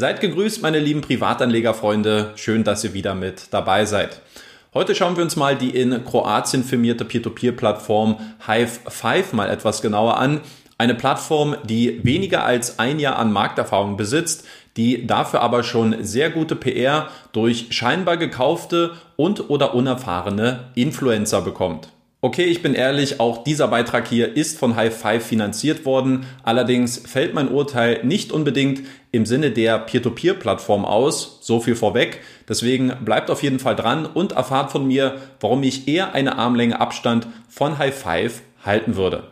Seid gegrüßt, meine lieben Privatanlegerfreunde. Schön, dass ihr wieder mit dabei seid. Heute schauen wir uns mal die in Kroatien firmierte Peer-to-Peer-Plattform Hive 5 mal etwas genauer an. Eine Plattform, die weniger als ein Jahr an Markterfahrung besitzt, die dafür aber schon sehr gute PR durch scheinbar gekaufte und oder unerfahrene Influencer bekommt. Okay, ich bin ehrlich, auch dieser Beitrag hier ist von High Five finanziert worden. Allerdings fällt mein Urteil nicht unbedingt im Sinne der Peer-to-Peer-Plattform aus. So viel vorweg. Deswegen bleibt auf jeden Fall dran und erfahrt von mir, warum ich eher eine Armlänge Abstand von High Five halten würde.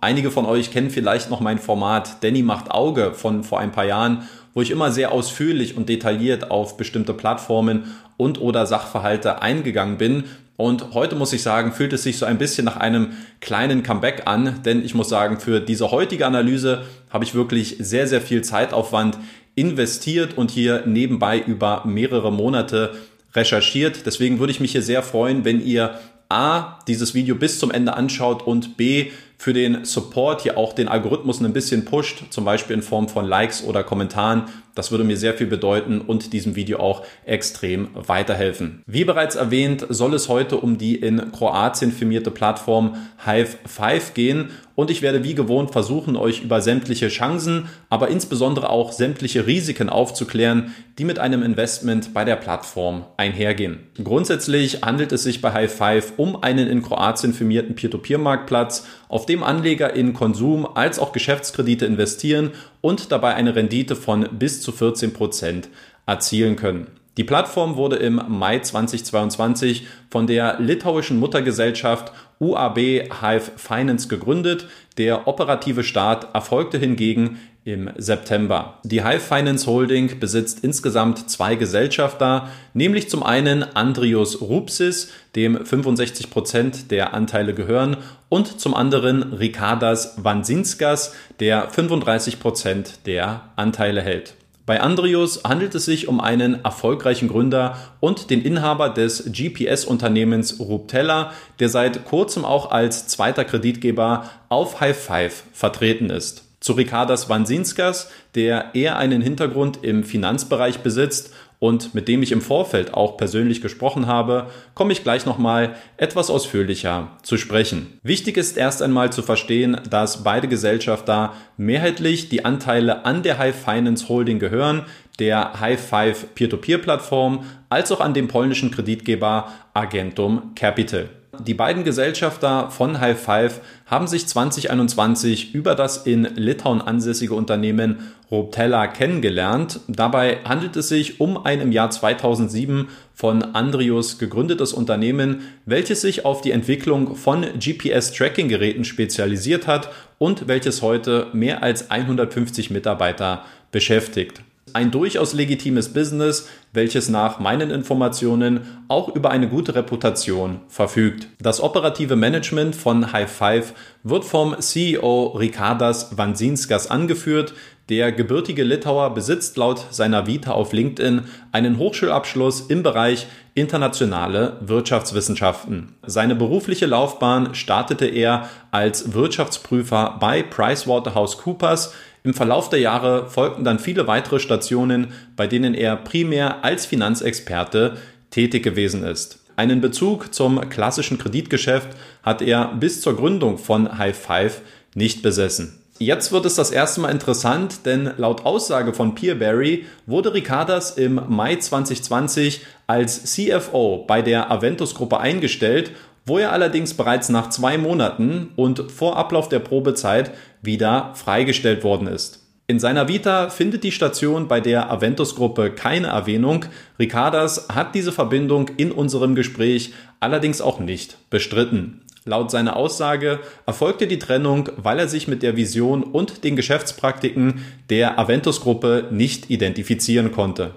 Einige von euch kennen vielleicht noch mein Format Danny macht Auge von vor ein paar Jahren wo ich immer sehr ausführlich und detailliert auf bestimmte Plattformen und oder Sachverhalte eingegangen bin. Und heute muss ich sagen, fühlt es sich so ein bisschen nach einem kleinen Comeback an, denn ich muss sagen, für diese heutige Analyse habe ich wirklich sehr, sehr viel Zeitaufwand investiert und hier nebenbei über mehrere Monate recherchiert. Deswegen würde ich mich hier sehr freuen, wenn ihr A, dieses Video bis zum Ende anschaut und B, für den Support hier auch den Algorithmus ein bisschen pusht, zum Beispiel in Form von Likes oder Kommentaren. Das würde mir sehr viel bedeuten und diesem Video auch extrem weiterhelfen. Wie bereits erwähnt, soll es heute um die in Kroatien firmierte Plattform Hive 5 gehen und ich werde wie gewohnt versuchen, euch über sämtliche Chancen, aber insbesondere auch sämtliche Risiken aufzuklären, die mit einem Investment bei der Plattform einhergehen. Grundsätzlich handelt es sich bei Hive 5 um einen in Kroatien firmierten Peer-to-Peer-Marktplatz, auf dem Anleger in Konsum als auch Geschäftskredite investieren und dabei eine Rendite von bis zu 14 Prozent erzielen können. Die Plattform wurde im Mai 2022 von der litauischen Muttergesellschaft UAB Hive Finance gegründet. Der operative Start erfolgte hingegen im September. Die Hive Finance Holding besitzt insgesamt zwei Gesellschafter, nämlich zum einen Andrius Rupsis, dem 65 Prozent der Anteile gehören, und zum anderen Ricardas Vansinskas, der 35 Prozent der Anteile hält. Bei Andrius handelt es sich um einen erfolgreichen Gründer und den Inhaber des GPS-Unternehmens Ruptella, der seit kurzem auch als zweiter Kreditgeber auf High Five vertreten ist. Zu Ricardas Vansinskas, der eher einen Hintergrund im Finanzbereich besitzt und mit dem ich im Vorfeld auch persönlich gesprochen habe, komme ich gleich nochmal etwas ausführlicher zu sprechen. Wichtig ist erst einmal zu verstehen, dass beide Gesellschafter mehrheitlich die Anteile an der High Finance Holding gehören, der High Five Peer-to-Peer-Plattform, als auch an dem polnischen Kreditgeber Agentum Capital. Die beiden Gesellschafter von High Five haben sich 2021 über das in Litauen ansässige Unternehmen Robtella kennengelernt. Dabei handelt es sich um ein im Jahr 2007 von Andrius gegründetes Unternehmen, welches sich auf die Entwicklung von GPS-Tracking-Geräten spezialisiert hat und welches heute mehr als 150 Mitarbeiter beschäftigt ein durchaus legitimes Business, welches nach meinen Informationen auch über eine gute Reputation verfügt. Das operative Management von High Five wird vom CEO Ricardas Vansinskas angeführt. Der gebürtige Litauer besitzt laut seiner Vita auf LinkedIn einen Hochschulabschluss im Bereich internationale Wirtschaftswissenschaften. Seine berufliche Laufbahn startete er als Wirtschaftsprüfer bei PricewaterhouseCoopers im Verlauf der Jahre folgten dann viele weitere Stationen, bei denen er primär als Finanzexperte tätig gewesen ist. Einen Bezug zum klassischen Kreditgeschäft hat er bis zur Gründung von High Five nicht besessen. Jetzt wird es das erste Mal interessant, denn laut Aussage von Peerberry wurde Ricardas im Mai 2020 als CFO bei der Aventus Gruppe eingestellt wo er allerdings bereits nach zwei Monaten und vor Ablauf der Probezeit wieder freigestellt worden ist. In seiner Vita findet die Station bei der Aventus-Gruppe keine Erwähnung. Ricardas hat diese Verbindung in unserem Gespräch allerdings auch nicht bestritten. Laut seiner Aussage erfolgte die Trennung, weil er sich mit der Vision und den Geschäftspraktiken der Aventus-Gruppe nicht identifizieren konnte.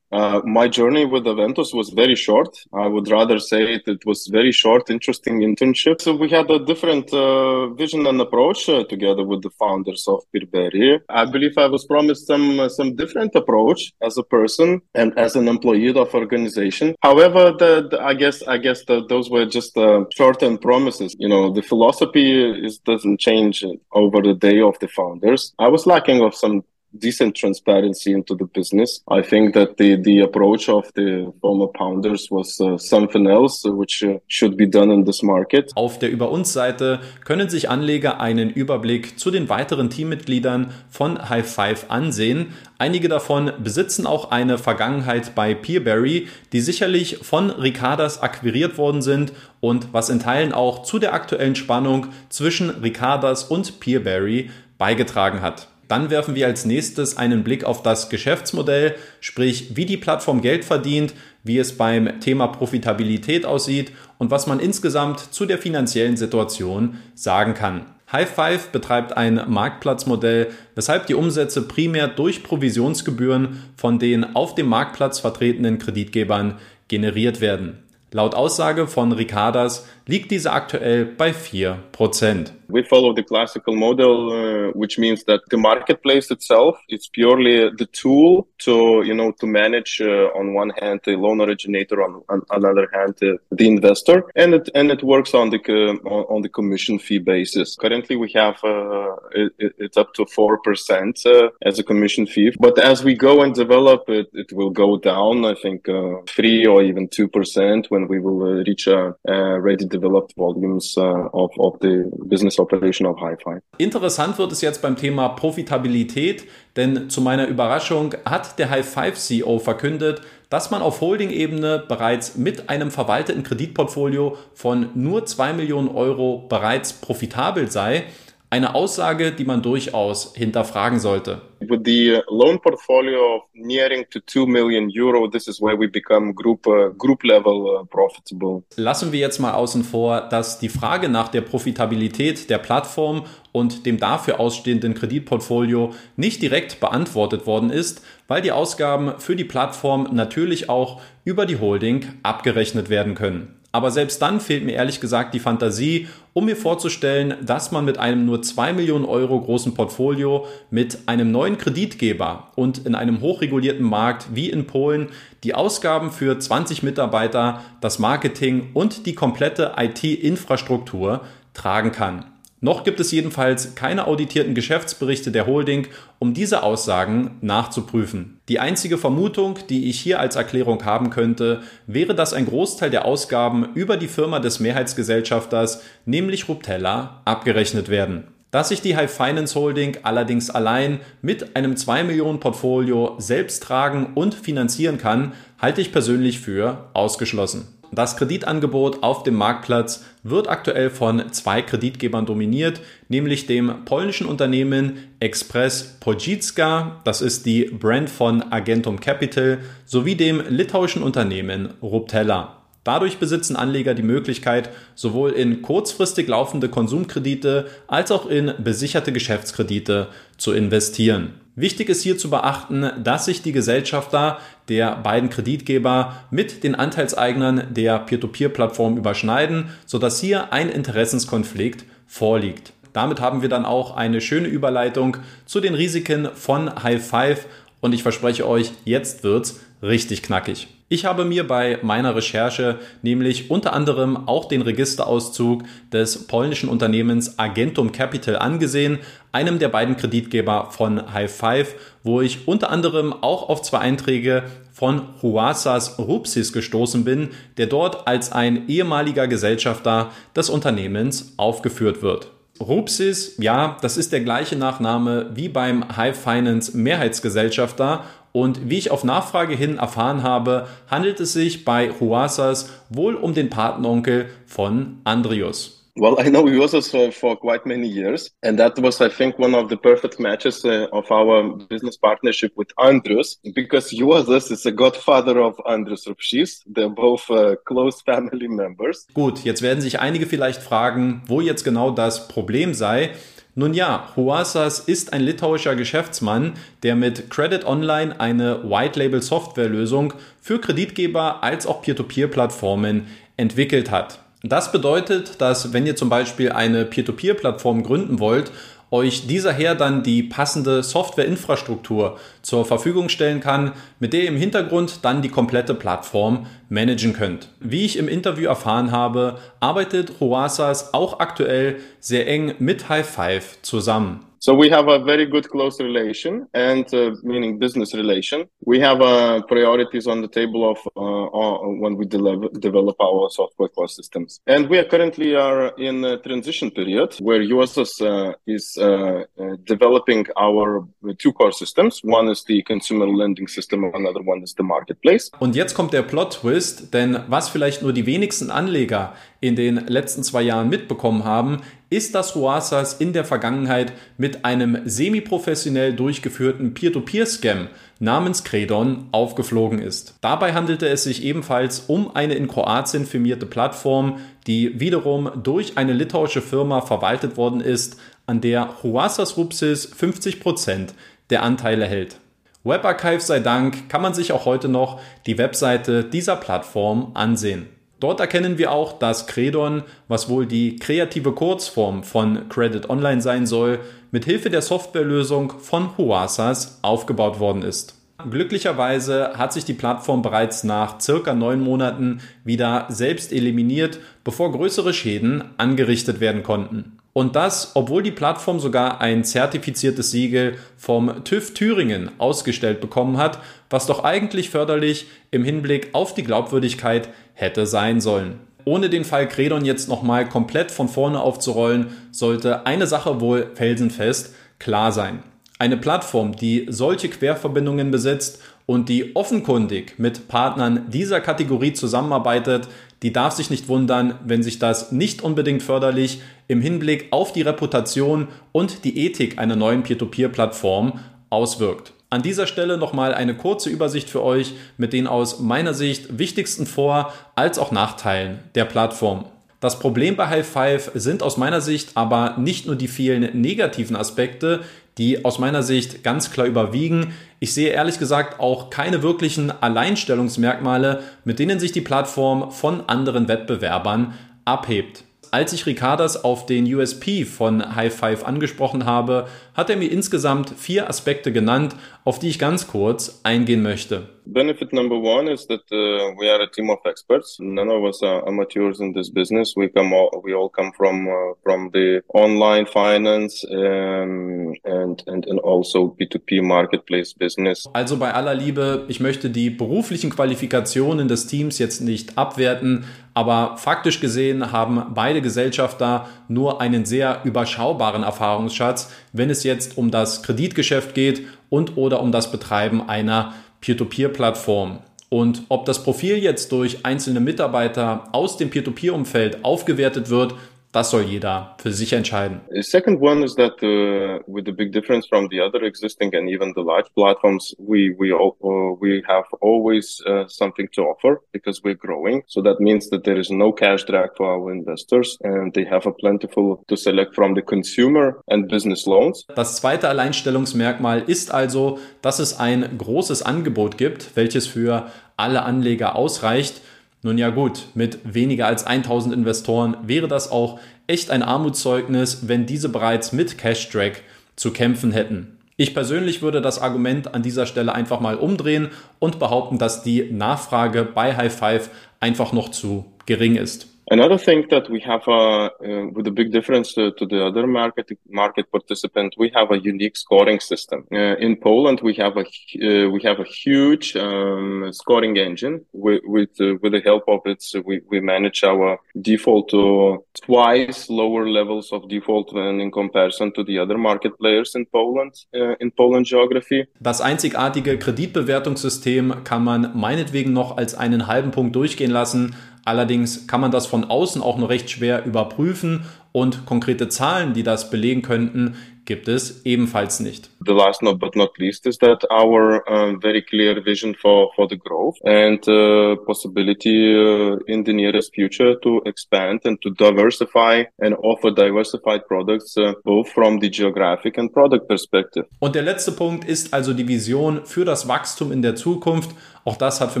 Uh, my journey with Aventus was very short. I would rather say it, it was very short, interesting internship. So we had a different uh, vision and approach uh, together with the founders of Peerberry. I believe I was promised some some different approach as a person and as an employee of organization. However, the, the I guess I guess the, those were just uh, short-term promises. You know, the philosophy is, doesn't change over the day of the founders. I was lacking of some decent transparency into the business. I think that the, the approach of the former founders was uh, something else, which uh, should be done in this market. Auf der Über uns Seite können sich Anleger einen Überblick zu den weiteren Teammitgliedern von High Five ansehen. Einige davon besitzen auch eine Vergangenheit bei Peerberry, die sicherlich von Ricardas akquiriert worden sind und was in Teilen auch zu der aktuellen Spannung zwischen Ricardas und Peerberry beigetragen hat. Dann werfen wir als nächstes einen Blick auf das Geschäftsmodell, sprich wie die Plattform Geld verdient, wie es beim Thema Profitabilität aussieht und was man insgesamt zu der finanziellen Situation sagen kann. High Five betreibt ein Marktplatzmodell, weshalb die Umsätze primär durch Provisionsgebühren von den auf dem Marktplatz vertretenen Kreditgebern generiert werden. Laut Aussage von Ricardas liegt diese aktuell bei 4%. We follow the classical model, uh, which means that the marketplace itself is purely the tool to, you know, to manage uh, on one hand the loan originator, on, on another hand uh, the investor, and it and it works on the on, on, the commission fee basis. Currently, we have uh, it, it's up to four percent uh, as a commission fee, but as we go and develop it, it will go down. I think uh, three or even two percent when we will reach a, a ready developed volumes of of the business Operation of Hi-Fi. Interessant wird es jetzt beim Thema Profitabilität, denn zu meiner Überraschung hat der Hi-Five CEO verkündet, dass man auf Holding-Ebene bereits mit einem verwalteten Kreditportfolio von nur 2 Millionen Euro bereits profitabel sei. Eine Aussage, die man durchaus hinterfragen sollte. With the loan portfolio of nearing to 2 million euro, this is where we become group, uh, group level uh, profitable. Lassen wir jetzt mal außen vor, dass die Frage nach der Profitabilität der Plattform und dem dafür ausstehenden Kreditportfolio nicht direkt beantwortet worden ist, weil die Ausgaben für die Plattform natürlich auch über die Holding abgerechnet werden können. Aber selbst dann fehlt mir ehrlich gesagt die Fantasie, um mir vorzustellen, dass man mit einem nur 2 Millionen Euro großen Portfolio mit einem neuen Kreditgeber und in einem hochregulierten Markt wie in Polen die Ausgaben für 20 Mitarbeiter, das Marketing und die komplette IT-Infrastruktur tragen kann. Noch gibt es jedenfalls keine auditierten Geschäftsberichte der Holding, um diese Aussagen nachzuprüfen. Die einzige Vermutung, die ich hier als Erklärung haben könnte, wäre, dass ein Großteil der Ausgaben über die Firma des Mehrheitsgesellschafters, nämlich Ruptella, abgerechnet werden. Dass sich die High Finance Holding allerdings allein mit einem 2 Millionen Portfolio selbst tragen und finanzieren kann, halte ich persönlich für ausgeschlossen. Das Kreditangebot auf dem Marktplatz wird aktuell von zwei Kreditgebern dominiert, nämlich dem polnischen Unternehmen Express Pojitska, das ist die Brand von Agentum Capital, sowie dem litauischen Unternehmen Ruptella. Dadurch besitzen Anleger die Möglichkeit, sowohl in kurzfristig laufende Konsumkredite als auch in besicherte Geschäftskredite zu investieren. Wichtig ist hier zu beachten, dass sich die Gesellschafter der beiden Kreditgeber mit den Anteilseignern der Peer-to-Peer-Plattform überschneiden, sodass hier ein Interessenskonflikt vorliegt. Damit haben wir dann auch eine schöne Überleitung zu den Risiken von High Five und ich verspreche euch, jetzt wird's richtig knackig. Ich habe mir bei meiner Recherche nämlich unter anderem auch den Registerauszug des polnischen Unternehmens Agentum Capital angesehen, einem der beiden Kreditgeber von High Five, wo ich unter anderem auch auf zwei Einträge von Huasas Rupsis gestoßen bin, der dort als ein ehemaliger Gesellschafter des Unternehmens aufgeführt wird. Rupsis, ja, das ist der gleiche Nachname wie beim High Finance Mehrheitsgesellschafter und wie ich auf Nachfrage hin erfahren habe, handelt es sich bei Huasas wohl um den Patenonkel von Andrius. Well, I know Juozas for, for quite many years, and that was, I think, one of the perfect matches uh, of our business partnership with Andrius, because Juozas is a godfather of Andrius Rupšys. They're both uh, close family members. Gut, jetzt werden sich einige vielleicht fragen, wo jetzt genau das Problem sei. Nun ja, Huasas ist ein litauischer Geschäftsmann, der mit Credit Online eine White-Label-Softwarelösung für Kreditgeber als auch Peer-to-Peer-Plattformen entwickelt hat. Das bedeutet, dass wenn ihr zum Beispiel eine Peer-to-Peer-Plattform gründen wollt euch dieser her dann die passende Softwareinfrastruktur zur Verfügung stellen kann, mit der ihr im Hintergrund dann die komplette Plattform managen könnt. Wie ich im Interview erfahren habe, arbeitet Roasas auch aktuell sehr eng mit High Five zusammen. So we have a very good close relation and uh, meaning business relation. We have uh, priorities on the table of uh, when we de- develop our software core systems. And we are currently are in a transition period where USS uh, is uh, uh, developing our two core systems. One is the consumer lending system, another one is the marketplace. Und jetzt kommt der Plot Twist, denn was vielleicht nur die wenigsten Anleger in den letzten zwei Jahren mitbekommen haben, ist, dass Ruasas in der Vergangenheit mit einem semi-professionell durchgeführten Peer-to-Peer-Scam namens Credon aufgeflogen ist. Dabei handelte es sich ebenfalls um eine in Kroatien firmierte Plattform, die wiederum durch eine litauische Firma verwaltet worden ist, an der Huasas Rupsis 50% der Anteile hält. WebArchive sei Dank kann man sich auch heute noch die Webseite dieser Plattform ansehen. Dort erkennen wir auch, dass Credon, was wohl die kreative Kurzform von Credit Online sein soll, mit Hilfe der Softwarelösung von Huasas aufgebaut worden ist. Glücklicherweise hat sich die Plattform bereits nach circa neun Monaten wieder selbst eliminiert, bevor größere Schäden angerichtet werden konnten. Und das, obwohl die Plattform sogar ein zertifiziertes Siegel vom TÜV Thüringen ausgestellt bekommen hat, was doch eigentlich förderlich im Hinblick auf die Glaubwürdigkeit hätte sein sollen. Ohne den Fall Credon jetzt nochmal komplett von vorne aufzurollen, sollte eine Sache wohl felsenfest klar sein. Eine Plattform, die solche Querverbindungen besitzt und die offenkundig mit Partnern dieser Kategorie zusammenarbeitet, die darf sich nicht wundern, wenn sich das nicht unbedingt förderlich im Hinblick auf die Reputation und die Ethik einer neuen Peer-to-Peer-Plattform auswirkt. An dieser Stelle nochmal eine kurze Übersicht für euch mit den aus meiner Sicht wichtigsten Vor- als auch Nachteilen der Plattform. Das Problem bei High Five sind aus meiner Sicht aber nicht nur die vielen negativen Aspekte, die aus meiner Sicht ganz klar überwiegen. Ich sehe ehrlich gesagt auch keine wirklichen Alleinstellungsmerkmale, mit denen sich die Plattform von anderen Wettbewerbern abhebt. Als ich Ricardas auf den USP von High Five angesprochen habe, hat er mir insgesamt vier Aspekte genannt, auf die ich ganz kurz eingehen möchte. Benefit number one is that uh, we are a team of experts. None of us are amateurs in this business. We come all, we all come from uh, from the online finance um, and, and and also P2P marketplace business. Also bei aller Liebe, ich möchte die beruflichen Qualifikationen des Teams jetzt nicht abwerten, aber faktisch gesehen haben beide Gesellschafter nur einen sehr überschaubaren Erfahrungsschatz, wenn es jetzt um das Kreditgeschäft geht und oder um das Betreiben einer Peer-to-Peer-Plattform. Und ob das Profil jetzt durch einzelne Mitarbeiter aus dem Peer-to-Peer-Umfeld aufgewertet wird, das soll jeder für sich entscheiden. The second one is that uh, with the big difference from the other existing and even the large platforms, we we all, uh, we have always uh, something to offer because we're growing. So that means that there is no cash drag for our investors and they have a plentiful to select from the consumer and business loans. Das zweite Alleinstellungsmerkmal ist also, dass es ein großes Angebot gibt, welches für alle Anleger ausreicht nun ja gut, mit weniger als 1000 Investoren wäre das auch echt ein Armutszeugnis, wenn diese bereits mit Cash-Track zu kämpfen hätten. Ich persönlich würde das Argument an dieser Stelle einfach mal umdrehen und behaupten, dass die Nachfrage bei High Five einfach noch zu gering ist. Another thing that we have, uh, uh, with a big difference to, to, the other market market participant, we have a unique scoring system. Uh, in Poland, we have a uh, we have a huge um, scoring engine. With with, uh, with the help of it, we we manage our default to twice lower levels of default than in comparison to the other market players in Poland uh, in Poland geography. Das einzigartige Kreditbewertungssystem kann man meinetwegen noch als einen halben Punkt durchgehen lassen Allerdings kann man das von außen auch nur recht schwer überprüfen und konkrete Zahlen, die das belegen könnten, gibt es ebenfalls nicht. The last not but not least is that our um, very clear vision for, for the growth and uh, possibility uh, in the nearest future to expand and to diversify and offer diversified products uh, both from the geographic and product perspective. Und der letzte Punkt ist also die Vision für das Wachstum in der Zukunft. Auch das hat für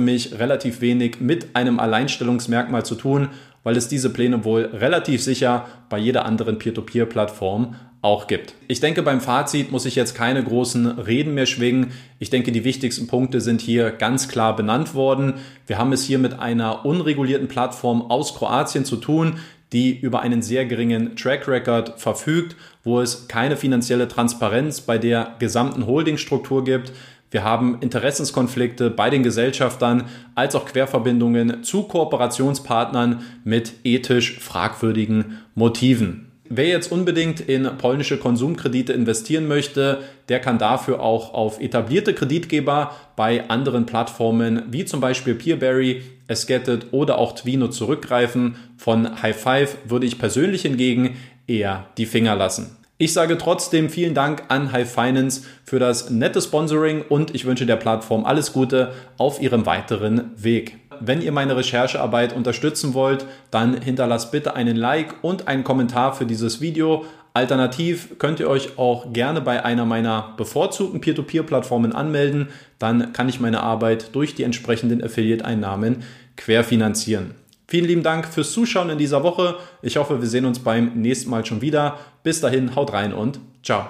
mich relativ wenig mit einem Alleinstellungsmerkmal zu tun, weil es diese Pläne wohl relativ sicher bei jeder anderen Peer-to-Peer-Plattform auch gibt. Ich denke, beim Fazit muss ich jetzt keine großen Reden mehr schwingen. Ich denke, die wichtigsten Punkte sind hier ganz klar benannt worden. Wir haben es hier mit einer unregulierten Plattform aus Kroatien zu tun, die über einen sehr geringen Track Record verfügt, wo es keine finanzielle Transparenz bei der gesamten Holdingstruktur gibt. Wir haben Interessenskonflikte bei den Gesellschaftern als auch Querverbindungen zu Kooperationspartnern mit ethisch fragwürdigen Motiven. Wer jetzt unbedingt in polnische Konsumkredite investieren möchte, der kann dafür auch auf etablierte Kreditgeber bei anderen Plattformen wie zum Beispiel Peerberry, Esgetted oder auch Twino zurückgreifen. Von High Five würde ich persönlich hingegen eher die Finger lassen. Ich sage trotzdem vielen Dank an High Finance für das nette Sponsoring und ich wünsche der Plattform alles Gute auf ihrem weiteren Weg wenn ihr meine Recherchearbeit unterstützen wollt, dann hinterlasst bitte einen Like und einen Kommentar für dieses Video. Alternativ könnt ihr euch auch gerne bei einer meiner bevorzugten Peer-to-Peer-Plattformen anmelden. Dann kann ich meine Arbeit durch die entsprechenden Affiliate-Einnahmen querfinanzieren. Vielen lieben Dank fürs Zuschauen in dieser Woche. Ich hoffe, wir sehen uns beim nächsten Mal schon wieder. Bis dahin, haut rein und ciao.